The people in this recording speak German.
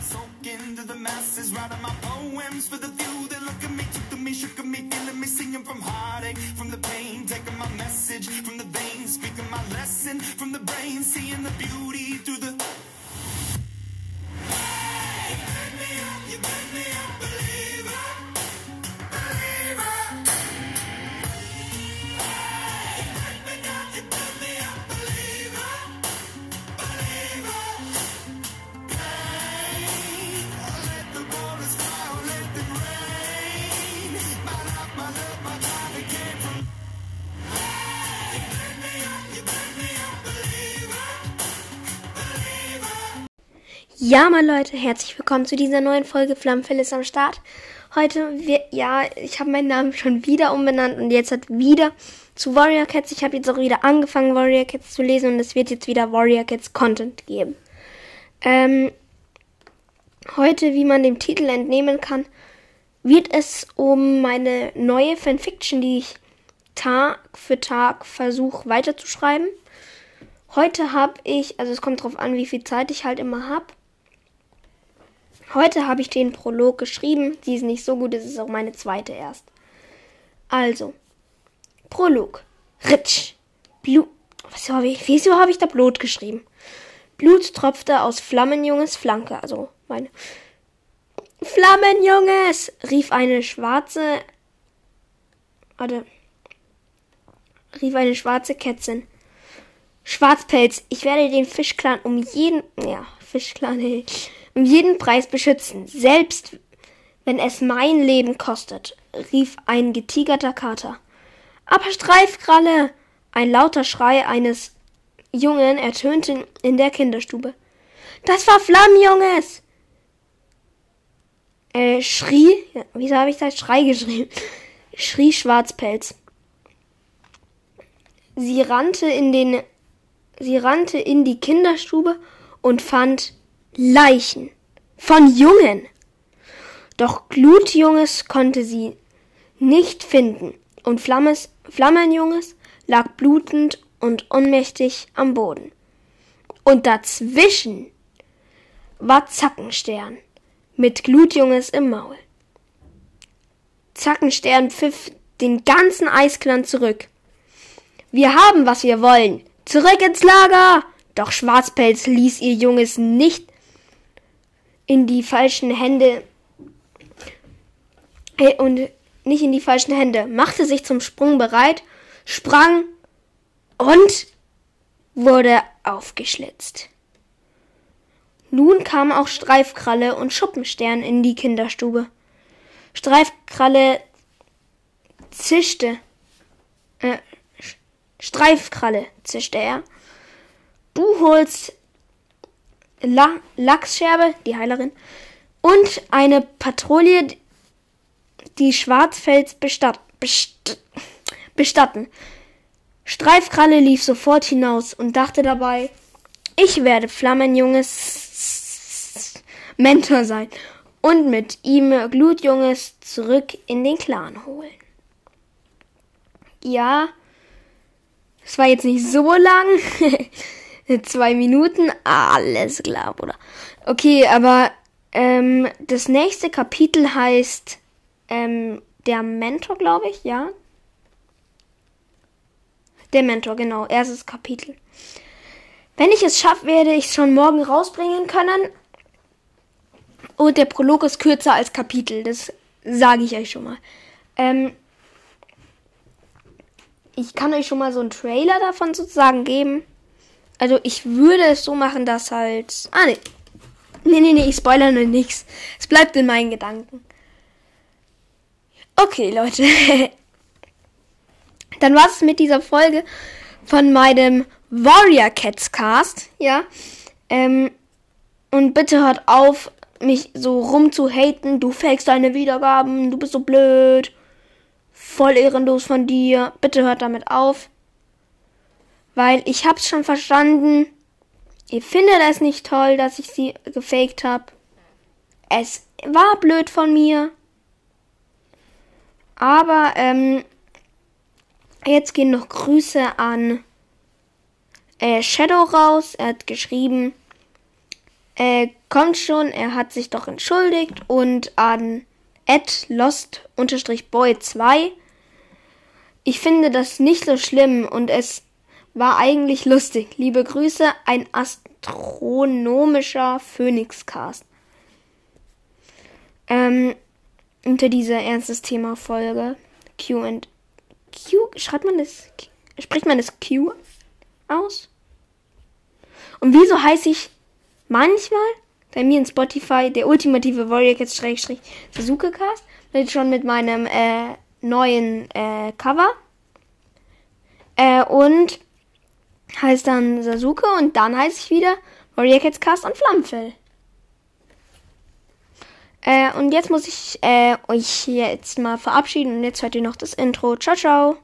I soak into the masses, writing my poems for the few that look at me, took to me, shook at me, feeling me, singing from heartache, from the pain, Ja, mal Leute, herzlich willkommen zu dieser neuen Folge Flammenfell ist am Start. Heute, wir, ja, ich habe meinen Namen schon wieder umbenannt und jetzt hat wieder zu Warrior Cats. Ich habe jetzt auch wieder angefangen, Warrior Cats zu lesen und es wird jetzt wieder Warrior Cats Content geben. Ähm, heute, wie man dem Titel entnehmen kann, wird es um meine neue Fanfiction, die ich Tag für Tag versuche weiterzuschreiben. Heute habe ich, also es kommt drauf an, wie viel Zeit ich halt immer habe. Heute habe ich den Prolog geschrieben. Sie ist nicht so gut, es ist auch meine zweite erst. Also, Prolog. Ritsch. Blut. Was habe ich? Wieso habe ich da Blut geschrieben? Blut tropfte aus Flammenjunges Flanke. Also meine. Flammenjunges! rief eine schwarze. Warte. rief eine schwarze Kätzin. Schwarzpelz, ich werde den Fischclan um jeden. Ja, Fischclan, hey, um jeden Preis beschützen. Selbst wenn es mein Leben kostet, rief ein getigerter Kater. Aber Streifkralle! Ein lauter Schrei eines Jungen ertönte in der Kinderstube. Das war Flammenjunges! Äh, schrie, wieso habe ich da Schrei geschrieben? Schrie Schwarzpelz. Sie rannte in den, sie rannte in die Kinderstube und fand Leichen von Jungen. Doch Glutjunges konnte sie nicht finden und Flammes, Flammenjunges lag blutend und ohnmächtig am Boden. Und dazwischen war Zackenstern mit Glutjunges im Maul. Zackenstern pfiff den ganzen Eisklan zurück. Wir haben, was wir wollen. Zurück ins Lager! Doch Schwarzpelz ließ ihr Junges nicht in die falschen Hände und nicht in die falschen Hände, machte sich zum Sprung bereit, sprang und wurde aufgeschlitzt. Nun kamen auch Streifkralle und Schuppenstern in die Kinderstube. Streifkralle zischte, äh, Streifkralle, zischte er. Du holst La Lachsscherbe, die Heilerin, und eine Patrouille, die Schwarzfels bestat best bestatten. Streifkralle lief sofort hinaus und dachte dabei, ich werde Flammenjunges Mentor sein und mit ihm Glutjunges zurück in den Clan holen. Ja, es war jetzt nicht so lang. Zwei Minuten, alles klar, Bruder. Okay, aber ähm, das nächste Kapitel heißt ähm, der Mentor, glaube ich, ja. Der Mentor, genau, erstes Kapitel. Wenn ich es schaffe, werde ich es schon morgen rausbringen können. Und der Prolog ist kürzer als Kapitel, das sage ich euch schon mal. Ähm, ich kann euch schon mal so einen Trailer davon sozusagen geben. Also ich würde es so machen, dass halt. Ah, nee. Nee, nee, nee, ich spoilere nur nichts. Es bleibt in meinen Gedanken. Okay, Leute. Dann war es mit dieser Folge von meinem Warrior Cats Cast, ja. Ähm, und bitte hört auf, mich so rumzuhaten. Du fakest deine Wiedergaben, du bist so blöd. Voll ehrenlos von dir. Bitte hört damit auf. Weil ich hab's schon verstanden. Ihr findet es nicht toll, dass ich sie gefaked hab. Es war blöd von mir. Aber ähm, jetzt gehen noch Grüße an äh, Shadow raus. Er hat geschrieben, Äh, kommt schon, er hat sich doch entschuldigt und an at lost-boy2. Ich finde das nicht so schlimm und es war eigentlich lustig. Liebe Grüße, ein astronomischer Phoenixcast. Ähm, unter dieser ernstes Thema Folge Q und Q schreibt man das spricht man das Q aus? Und wieso heiße ich manchmal bei mir in Spotify der ultimative Warrior Cats Schrägstrich Sasuke Cast mit schon mit meinem äh, neuen äh, Cover äh, und heißt dann Sasuke und dann heiße ich wieder Warrior Cats Cast und Flammenfell. Äh, und jetzt muss ich äh, euch jetzt mal verabschieden und jetzt hört ihr noch das Intro. Ciao, ciao.